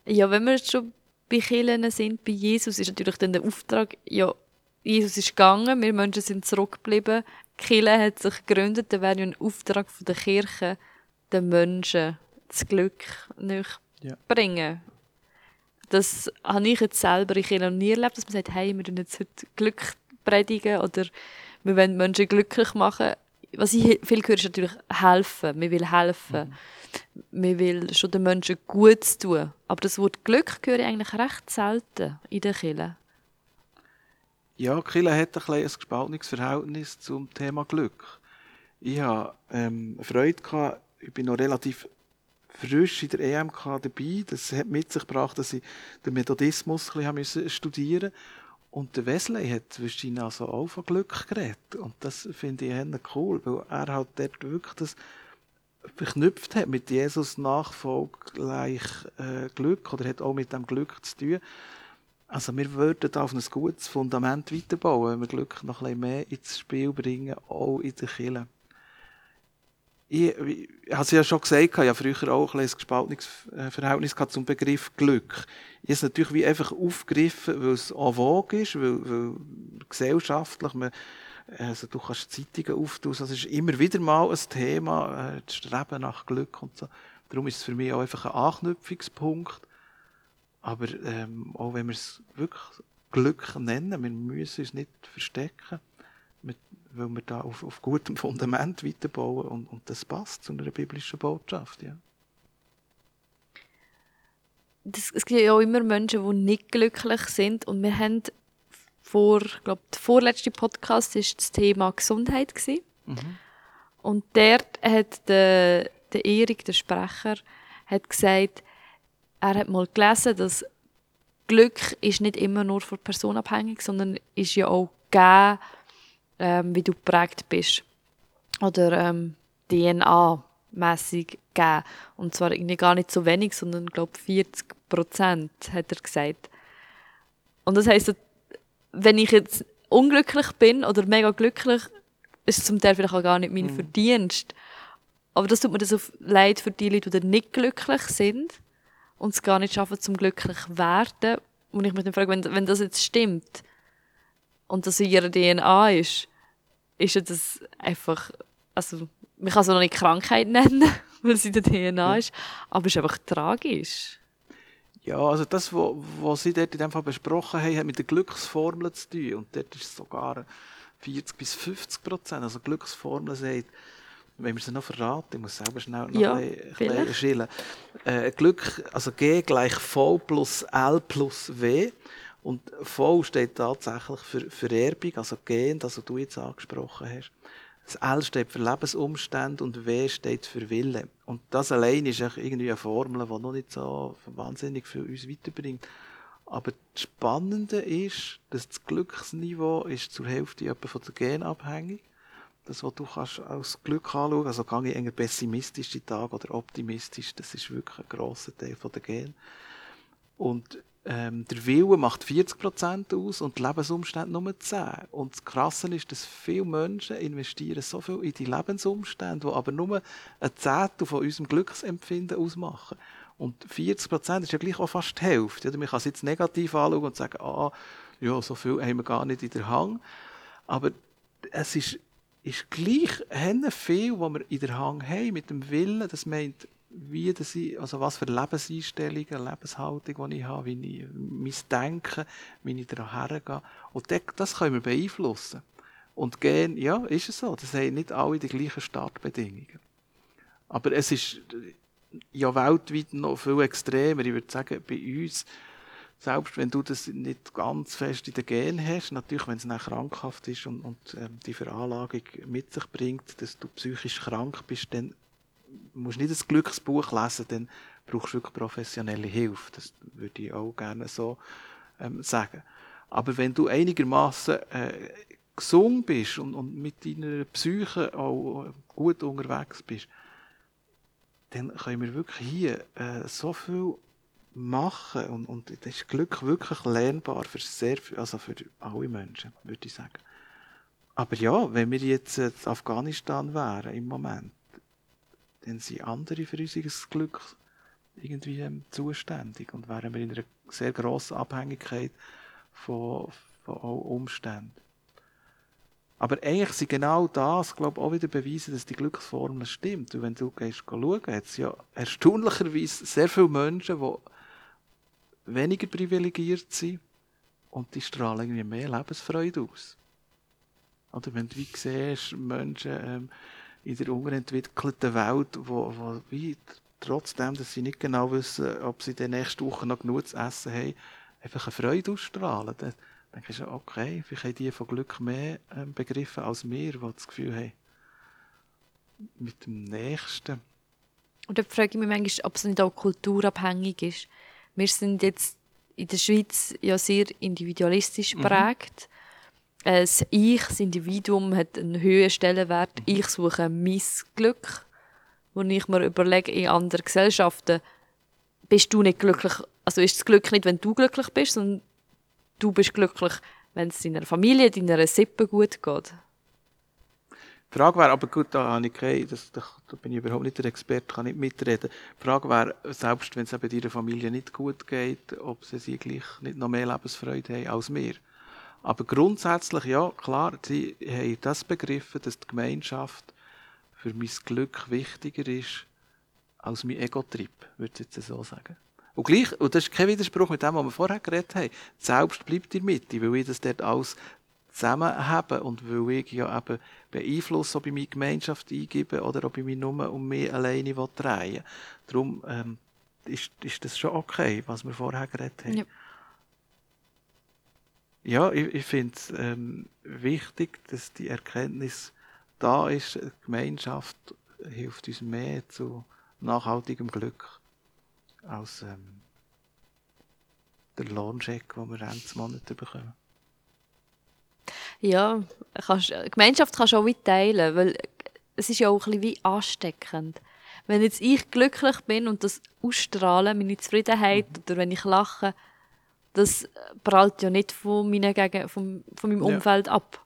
Ja, wenn wir schon bei Kirchen sind, bei Jesus, ist natürlich dann der Auftrag, ja, Jesus ist gegangen, wir Menschen sind zurückgeblieben. Die Kirche hat sich gegründet, dann wäre ja ein Auftrag von der Kirche, den Menschen das Glück nicht ja. bringen. Das habe ich jetzt selber in Kirche noch nie erlebt, dass man sagt, hey, wir tun jetzt heute Glück predigen oder wir wollen Menschen glücklich machen. Was ich viel höre, ist natürlich helfen. Wir will helfen. Mhm. Wir will schon den Menschen gut tun. Aber das Wort Glück höre ich eigentlich recht selten in der Kirche. Ja, Kille hat ein, ein gespaltenes Verhältnis zum Thema Glück. Ich hatte ähm, Freude, gehabt, ich bin noch relativ frisch in der EMK dabei. Das hat mit sich gebracht, dass ich den Methodismus ein bisschen studieren musste. Und der Wesley hat zwischen also auch von Glück geredet. Und das finde ich cool, weil er halt dort wirklich das verknüpft hat mit Jesus Nachfolge gleich äh, Glück oder hat auch mit dem Glück zu tun. Also wir würden da auf ein gutes Fundament weiterbauen, wenn wir Glück noch ein bisschen mehr ins Spiel bringen, auch in der Kirche. ich, ich, ich habe es ja schon gesagt, ich habe früher auch ein, ein gespaltenes äh, Verhältnis zum Begriff Glück. Ich habe es natürlich wie einfach aufgegriffen, weil es en vogue ist, weil, weil gesellschaftlich, man, also du kannst Zeitungen auftun, es ist immer wieder mal ein Thema, äh, das Streben nach Glück und so. Darum ist es für mich auch einfach ein Anknüpfungspunkt. Aber ähm, auch wenn wir es wirklich Glück nennen, wir müssen uns nicht verstecken weil wir da auf, auf gutem Fundament weiterbauen und, und das passt zu einer biblischen Botschaft. Ja. Das, es gibt ja auch immer Menschen, die nicht glücklich sind und wir haben vor, ich glaube, der vorletzte Podcast war das Thema Gesundheit Mhm. Und dort hat der, der Erik, der Sprecher, hat gesagt, er hat mal gelesen, dass Glück ist nicht immer nur von Person abhängig, sondern ist ja auch gegeben ähm, wie du geprägt bist. Oder ähm, DNA-mässig geben. Und zwar irgendwie gar nicht so wenig, sondern, glaube 40 Prozent, hat er gesagt. Und das heisst, wenn ich jetzt unglücklich bin oder mega glücklich, ist es zum Teil vielleicht auch gar nicht mein mhm. Verdienst. Aber das tut mir das auf leid für die Leute, die nicht glücklich sind und es gar nicht schaffen, zum glücklich werden. Und ich mich dann frage, wenn, wenn das jetzt stimmt, und das in ihrer DNA ist, ist das einfach, also, man kann es noch nicht Krankheit nennen, weil es in der DNA ist, aber es ist einfach tragisch. Ja, also das, was Sie dort in dem Fall besprochen haben, hat mit der Glücksformel zu tun. Und dort ist es sogar 40 bis 50 Prozent. Also Glücksformel sagt, wenn wir sie noch verraten, ich muss selber schnell noch ja, ein bisschen schillen. Äh, Glück, also G gleich V plus L plus W. Und V steht tatsächlich für Vererbung, also Gen, das du jetzt angesprochen hast. Das L steht für Lebensumstände und W steht für Wille. Und das allein ist irgendwie eine Formel, die noch nicht so wahnsinnig für uns weiterbringt. Aber das Spannende ist, dass das Glücksniveau ist zur Hälfte von der Gen abhängig. Das, was du kannst als Glück anschauen, also gehe ich eher pessimistische Tag oder optimistisch, das ist wirklich ein grosser Teil der Gen. Und ähm, der Wille macht 40% aus und die Lebensumstände nur 10%. Und das Krasse ist, dass viele Menschen investieren so viel in die Lebensumstände, die aber nur ein Zehntel von unserem Glücksempfinden ausmachen. Und 40% ist ja gleich auch fast die Hälfte. Oder man kann es jetzt negativ anschauen und sagen, ah, ja, so viel haben wir gar nicht in der Hand. Aber es ist, ist gleich viel, was wir in der Hand haben, mit dem Willen. Das meint, wie das ich, also was für Lebenseinstellungen, Lebenshaltung die ich habe, wie ich mein Denken, wie ich daran hergehe. Und das können wir beeinflussen. Und gehen, ja, ist es so. Das haben nicht alle die gleichen Startbedingungen. Aber es ist ja weltweit noch viel extremer. Ich würde sagen, bei uns, selbst wenn du das nicht ganz fest in den Gen hast, natürlich, wenn es dann krankhaft ist und, und ähm, die Veranlagung mit sich bringt, dass du psychisch krank bist, dann musst nicht ein Glücksbuch lesen, dann brauchst du wirklich professionelle Hilfe. Das würde ich auch gerne so ähm, sagen. Aber wenn du einigermaßen äh, gesund bist und, und mit deiner Psyche auch gut unterwegs bist, dann können wir wirklich hier äh, so viel machen und, und das ist Glück wirklich lernbar für sehr also für alle Menschen, würde ich sagen. Aber ja, wenn wir jetzt in Afghanistan wären im Moment, dann sind andere für unser Glück irgendwie ähm, zuständig und wären wir in einer sehr grossen Abhängigkeit von, von Umständen. Aber eigentlich sind genau das, glaube ich, auch wieder Beweise, dass die Glücksformel stimmt. Und wenn du gehst schauen, hat es ja erstaunlicherweise sehr viele Menschen, die weniger privilegiert sind und die strahlen irgendwie mehr Lebensfreude aus. Oder wenn du wie siehst, Menschen ähm, in der unterentwickelten Welt, wo, wo wie trotzdem, dass sie nicht genau wissen, ob sie in nächste Woche noch genug zu essen haben, einfach eine Freude ausstrahlen. Dann denke ich, okay, vielleicht haben die von Glück mehr ähm, begriffen als wir, die das Gefühl haben, mit dem Nächsten. Und dann frage ich mich manchmal, ob es nicht auch kulturabhängig ist. Wir sind jetzt in der Schweiz ja sehr individualistisch geprägt. Mhm das Ich, das Individuum, hat einen höheren Stellenwert. Ich suche mein Glück. Wo ich mir überlege, in anderen Gesellschaften bist du nicht glücklich. Also ist das Glück nicht, wenn du glücklich bist, sondern du bist glücklich, wenn es deiner Familie, deiner Sippe gut geht. Die Frage wäre, aber gut, da, habe ich keine, das, da, bin ich überhaupt nicht der Experte, kann nicht mitreden. Die Frage wäre, selbst wenn es eben deiner Familie nicht gut geht, ob sie, sie gleich nicht noch mehr Lebensfreude haben als wir. Aber grundsätzlich, ja, klar, sie haben das begriffen, dass die Gemeinschaft für mein Glück wichtiger ist als mein Ego-Trip, würde ich jetzt so sagen. Und gleich, und das ist kein Widerspruch mit dem, was wir vorher geredet haben, selbst bleibt in der Mitte, weil ich das dort alles zusammenhaben und weil ich ja eben Beeinfluss ob ich meine Gemeinschaft eingebe oder ob ich mich nur um mich alleine drehen will. Darum ähm, ist, ist das schon okay, was wir vorher geredet haben. Ja, ja ich, ich finde es ähm, wichtig, dass die Erkenntnis da ist, die Gemeinschaft hilft uns mehr zu nachhaltigem Glück als ähm, der Lohncheck, den wir Ende Monat bekommen. Ja, kannst, Gemeinschaft kannst du auch wie teilen, weil es ist ja auch ein bisschen wie ansteckend. Wenn jetzt ich glücklich bin und das ausstrahle, meine Zufriedenheit, mhm. oder wenn ich lache, das prallt ja nicht von, meinen Gegen von, von meinem Umfeld ja. ab.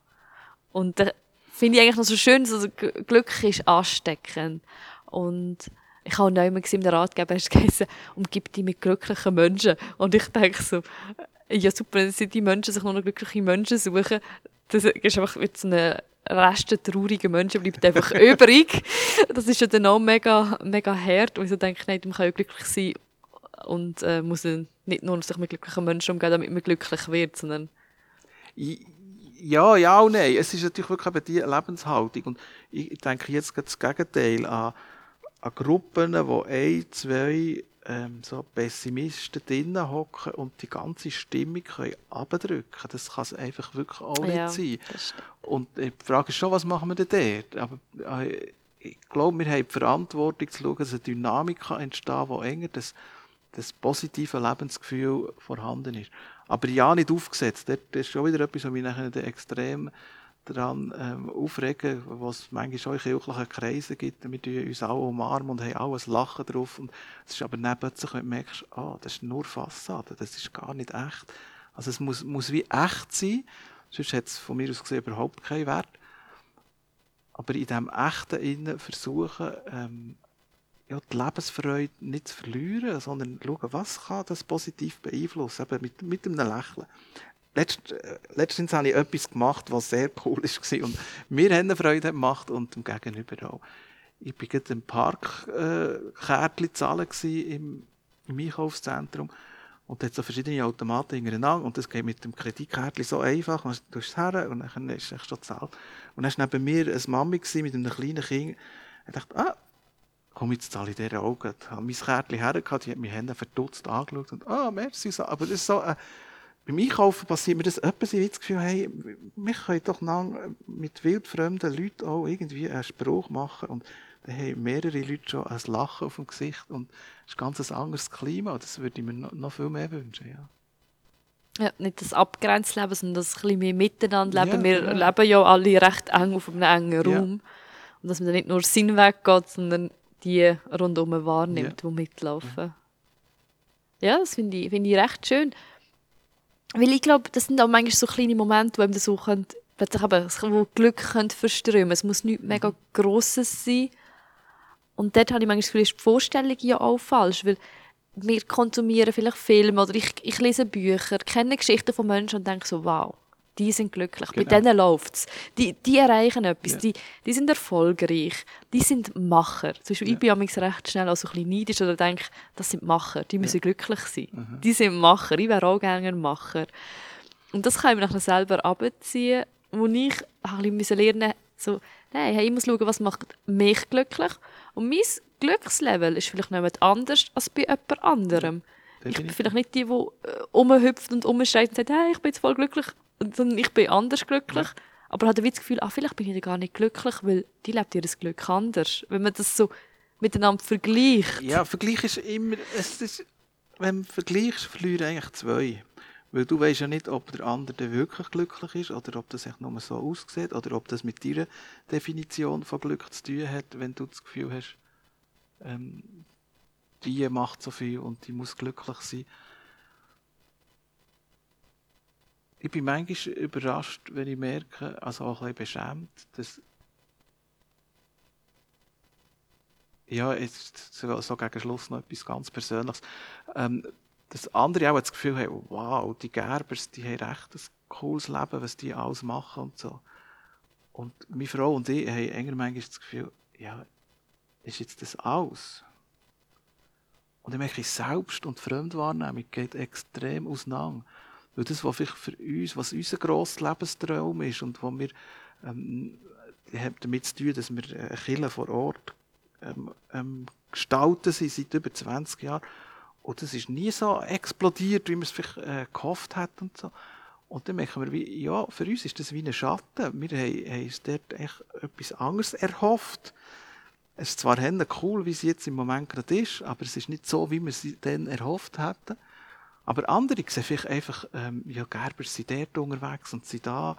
Und da finde ich eigentlich noch so schön, so Glück ist ansteckend. Und ich habe auch nicht mehr im Ratgeber hast geheißen, umgib dich mit glücklichen Menschen. Und ich denke so, ja super, wenn die Menschen sich nur noch glückliche Menschen suchen, das ist einfach mit so einem Rest trauriger Menschen bleibt einfach übrig. Das ist ja dann auch mega, mega hart. Und ich so denke, nein, man kann ja glücklich sein und äh, muss nicht nur sich mit glücklichen Menschen umgehen, damit man glücklich wird, sondern... Ja, ja und nein. Es ist natürlich wirklich eben die Lebenshaltung. Und ich denke jetzt das Gegenteil an, an Gruppen, wo ein, zwei ähm, so Pessimisten drinnen hocken und die ganze Stimmung können abdrücken. Das kann es einfach wirklich auch nicht ja, sein. Und die Frage ist schon, was machen wir denn dort? Aber äh, ich glaube, wir haben die Verantwortung zu schauen, dass eine Dynamik entstehen kann, wo enger das, das positive Lebensgefühl vorhanden ist. Aber ja, nicht aufgesetzt. Das ist schon wieder etwas, was mich nachher extrem daran ähm, aufregen, was manchmal schon in kirchlichen Kreisen gibt. Wir tun uns alle umarmen und haben alle ein Lachen drauf. Und es ist aber dann plötzlich, wenn du merkst, ah, das ist nur Fassade, das ist gar nicht echt. Also es muss, muss wie echt sein, sonst hat es von mir aus gesehen überhaupt keinen Wert. Aber in diesem Echten innen versuchen, ähm, ja, die Lebensfreude nicht zu verlieren, sondern schauen, was kann das positiv beeinflussen, eben mit, mit einem Lächeln. Letzt, äh, letztens habe ich etwas gemacht, was sehr cool war und mir haben Freude gemacht und dem Gegenüber auch. Ich war gerade im Park äh, zahlen im, im Einkaufszentrum und hat so verschiedene Automaten hintereinander und das geht mit dem Kreditkärtchen so einfach. Man tust es her und dann ist es schon gezahlt. Und dann war neben mir eine Mami mit einem kleinen Kind. Ich dachte, ah, komm, jetzt zahle ich dieser auch. Ich habe mein Kärtchen hergehabt, die hat mich verdutzt angeschaut und, ah, merci. Aber das ist so ein beim Einkaufen passiert mir das etwas, ich das Gefühl, hey, wir können doch mit wildfremden Leuten auch irgendwie einen Spruch machen und da haben mehrere Leute schon ein Lachen auf dem Gesicht und es ist ganz ein anderes Klima. Das würde ich mir noch, viel mehr wünschen, ja. Ja, nicht das abgrenzte Leben, sondern das ein bisschen mehr miteinander leben. Ja, wir ja. leben ja alle recht eng auf einem engen Raum. Ja. Und dass man dann nicht nur Sinn weggeht, sondern die rundherum wahrnimmt, die mitlaufen. Ja, das finde ich, find ich recht schön. Weil ich glaube, das sind auch manchmal so kleine Momente, wo einem das so könnte, wo Glück könnte verströmen. Es muss nicht mega Grosses sein. Und dort habe ich manchmal das Gefühl, die Vorstellung ja auch falsch, weil wir konsumieren vielleicht Filme oder ich, ich lese Bücher, kenne Geschichten von Menschen und denke so, wow, die sind glücklich, genau. bei denen läuft es. Die, die erreichen etwas, ja. die, die sind erfolgreich, die sind Macher. Zum Beispiel, ja. Ich bin manchmal recht schnell auch so ein bisschen neidisch oder denke, das sind Macher, die müssen ja. glücklich sein. Mhm. Die sind Macher, ich wäre auch gerne ein Macher. Und das kann ich mir nachher selber abziehen, wo ich ein bisschen lernen so, nein, ich muss schauen, was macht mich glücklich. Und mein Glückslevel ist vielleicht nicht anders als bei jemand anderem. Ich bin vielleicht nicht die, die äh, umhüpft und umschreit und sagt, hey, ich bin jetzt voll glücklich sondern ich bin anders glücklich. Ja. Aber hat das Gefühl, ah, vielleicht bin ich gar nicht glücklich, weil die lebt ihr das Glück anders. Wenn man das so miteinander vergleicht. Ja, Vergleich ist immer, es ist, wenn man vergleicht, verlieren eigentlich zwei. Weil du weißt ja nicht, ob der andere wirklich glücklich ist oder ob das echt nur so aussieht oder ob das mit deiner Definition von Glück zu tun hat, wenn du das Gefühl hast, ähm, die macht so viel und die muss glücklich sein. Ich bin manchmal überrascht, wenn ich merke, also auch ein bisschen beschämt, dass ja, jetzt so, gegen Schluss noch etwas ganz Persönliches. Ähm, dass andere auch das Gefühl haben, wow, die Gerbers, die haben echt ein cooles Leben, was die alles machen und so. Und meine Frau und ich haben enger manchmal das Gefühl, ja, ist jetzt das alles? Und ich merke, Selbst- und Fremdwahrnehmung geht extrem auseinander. Weil das, was vielleicht für uns, was unser grosser Lebenstraum ist und wo wir ähm, damit zu tun, dass wir eine Kirche vor Ort ähm, ähm, gestalten sind seit über 20 Jahren. Und das ist nie so explodiert, wie man es vielleicht äh, gehofft hat und so. Und dann merken wir, wie, ja, für uns ist das wie ein Schatten. Wir haben, haben uns dort echt etwas anderes erhofft. Es ist zwar cool, wie es jetzt im Moment gerade ist, aber es ist nicht so, wie wir es dann erhofft hätten. Aber andere sehen vielleicht einfach, ähm, ja, Gerber sind dort unterwegs und sind da.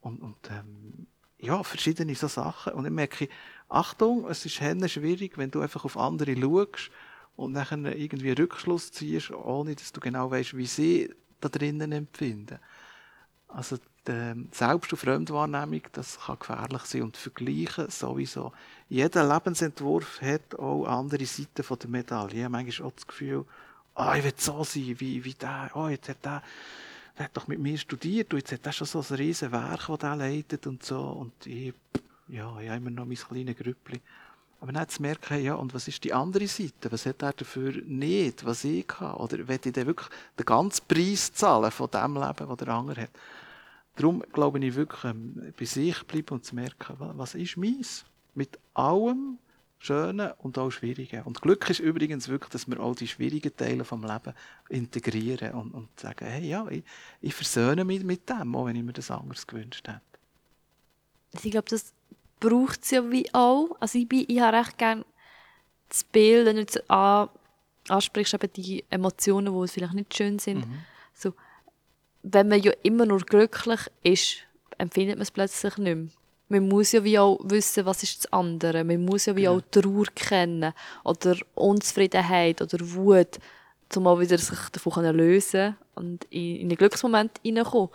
Und, und ähm, ja, verschiedene so Sachen. Und ich merke, Achtung, es ist schwierig, wenn du einfach auf andere schaust und dann irgendwie Rückschluss ziehst, ohne dass du genau weißt, wie sie da drinnen empfinden. Also die Selbst- und Fremdwahrnehmung, das kann gefährlich sein und vergleichen sowieso. Jeder Lebensentwurf hat auch andere Seiten der Medaille. Ich habe manchmal auch das Gefühl, oh, ich will so sein wie, wie der, oh, jetzt hat der, der hat doch mit mir studiert und jetzt hat er schon so ein riesen Werk, das er leitet und so und ich, ja, ich habe immer noch mein kleines Grüppli. Aber dann zu merken, ja, und was ist die andere Seite? Was hat er dafür nicht, was ich habe? Oder will ich dann wirklich den ganzen Preis zahlen von dem Leben, das der andere hat? Darum glaube ich wirklich, ähm, bei sich bleiben und zu merken, was ist meins? Mit allem Schönen und auch Schwierigen. Und Glück ist übrigens wirklich, dass wir all die schwierigen Teile vom Leben integrieren und, und sagen, hey, ja, ich, ich versöhne mich mit dem, auch wenn ich mir das anders gewünscht hätte. Ich glaube, das braucht es ja wie auch. Also ich, bin, ich habe recht gerne das Bild, wenn du jetzt an, ansprichst, eben die Emotionen, die vielleicht nicht schön sind. Mhm. So, wenn man ja immer nur glücklich ist, empfindet man es plötzlich nicht mehr. Man muss ja wie auch wissen, was ist das andere. Man muss ja wie ja. auch Trauer kennen oder Unzufriedenheit oder Wut, um mal wieder sich davon lösen und in, in einen Glücksmoment hineinkommen.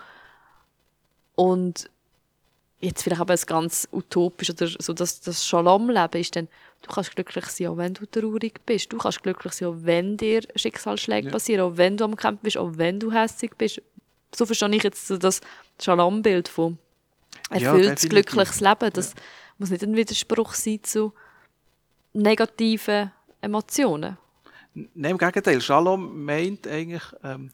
Und jetzt vielleicht aber ein ganz utopisch oder so, dass das Shalom-Leben ist dann, du kannst glücklich sein, auch wenn du traurig bist. Du kannst glücklich sein, auch wenn dir Schicksalsschläge ja. passieren, auch wenn du am Kämpfen bist, auch wenn du hässlich bist. So verstehe ich jetzt das Shalom-Bild von erfülltes, ja, glückliches Leben. Das ja. muss nicht ein Widerspruch sein zu negativen Emotionen. Nein, im Gegenteil. Shalom meint eigentlich, ähm,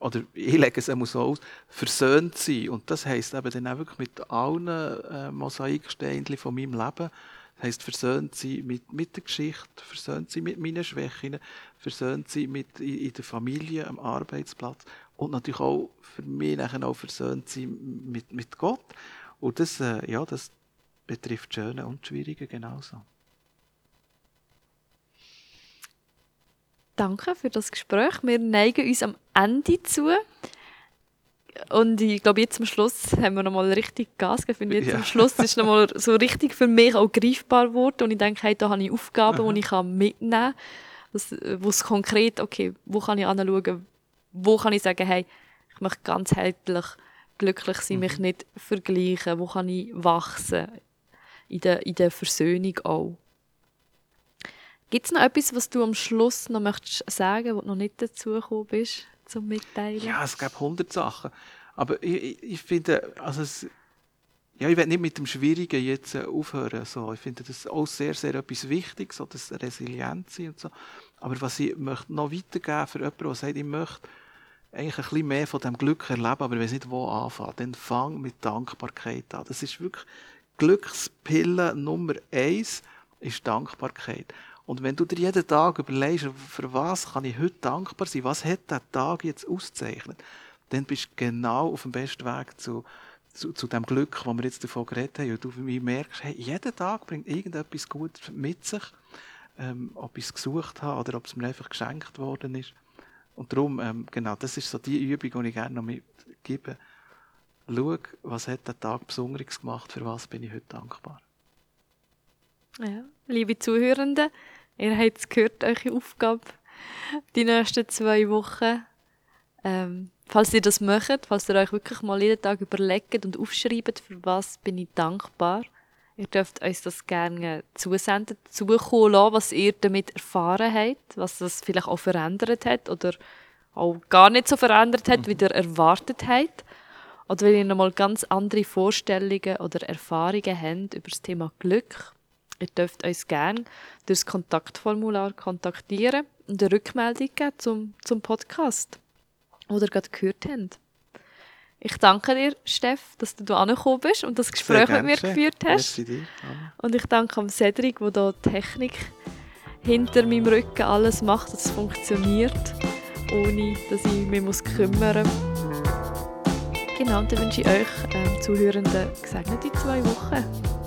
oder ich lege es immer so aus, versöhnt sein. Und das heisst eben dann auch wirklich mit allen äh, Mosaiksteinchen von meinem Leben. Das heisst, versöhnt sein mit, mit der Geschichte, versöhnt sein mit meinen Schwächen, versöhnt sein mit, in, in der Familie, am Arbeitsplatz. Und natürlich auch für mich nachher auch versöhnt sein mit, mit Gott. Und das, äh, ja, das betrifft Schöne und Schwierige genauso. Danke für das Gespräch. Wir neigen uns am Ende zu. Und ich glaube, jetzt am Schluss haben wir nochmal richtig Gas gegeben. Jetzt ja. am Schluss ist nochmal so richtig für mich auch greifbar geworden. Und ich denke, hey, da habe ich Aufgaben, Aha. die ich mitnehmen kann. Wo es konkret, okay, wo kann ich anschauen, wo kann ich sagen, hey, ich möchte ganzheitlich glücklich sein, mhm. mich nicht vergleichen, wo kann ich wachsen, in der, in der Versöhnung auch. Gibt es noch etwas, was du am Schluss noch möchtest sagen, wo du noch nicht dazu gekommen bist, zum Mitteilen? Ja, es gibt hundert Sachen. Aber ich, ich, ich finde, also es, ja, ich will nicht mit dem Schwierigen jetzt äh, aufhören. So. Ich finde das auch sehr, sehr etwas Wichtiges, so das Resilienz und so. Aber was ich möchte noch weitergeben für jemanden, der sagt, ich möchte eigentlich ein bisschen mehr von dem Glück erleben, aber ich weiß nicht, wo anfangen. Dann fang mit Dankbarkeit an. Das ist wirklich Glückspille Nummer eins ist Dankbarkeit. Und wenn du dir jeden Tag überlegst, für was kann ich heute dankbar sein, was hat der Tag jetzt auszeichnet, dann bist du genau auf dem besten Weg zu, zu, zu dem Glück, wo wir jetzt davon geredet haben. Und du merkst, hey, jeder Tag bringt irgendetwas Gutes mit sich, ähm, ob ich es gesucht habe oder ob es mir einfach geschenkt worden ist. Und darum, ähm, genau, das ist so die Übung, die ich gerne noch mitgebe. Schau, was hat der Tag Besonderes gemacht, für was bin ich heute dankbar. Ja, liebe Zuhörenden, ihr habt es gehört, eure Aufgabe die nächsten zwei Wochen. Ähm, falls ihr das möchtet, falls ihr euch wirklich mal jeden Tag überlegt und aufschreibt, für was bin ich dankbar, Ihr dürft uns das gerne zusenden, zukommen lassen, was ihr damit erfahren habt, was das vielleicht auch verändert hat oder auch gar nicht so verändert hat, wie ihr erwartet habt. Oder wenn ihr nochmal ganz andere Vorstellungen oder Erfahrungen habt über das Thema Glück. Ihr dürft uns gerne durch das Kontaktformular kontaktieren und eine Rückmeldung geben zum, zum Podcast, oder gerade gehört habt. Ich danke dir, Steff, dass du hier angekommen bist und das Gespräch mit mir geführt hast. Und ich danke am Cedric, der hier die Technik hinter meinem Rücken alles macht, dass es funktioniert, ohne dass ich mich muss kümmern muss. Genau, und dann wünsche ich euch, ähm, Zuhörenden, gesegnete zwei Wochen.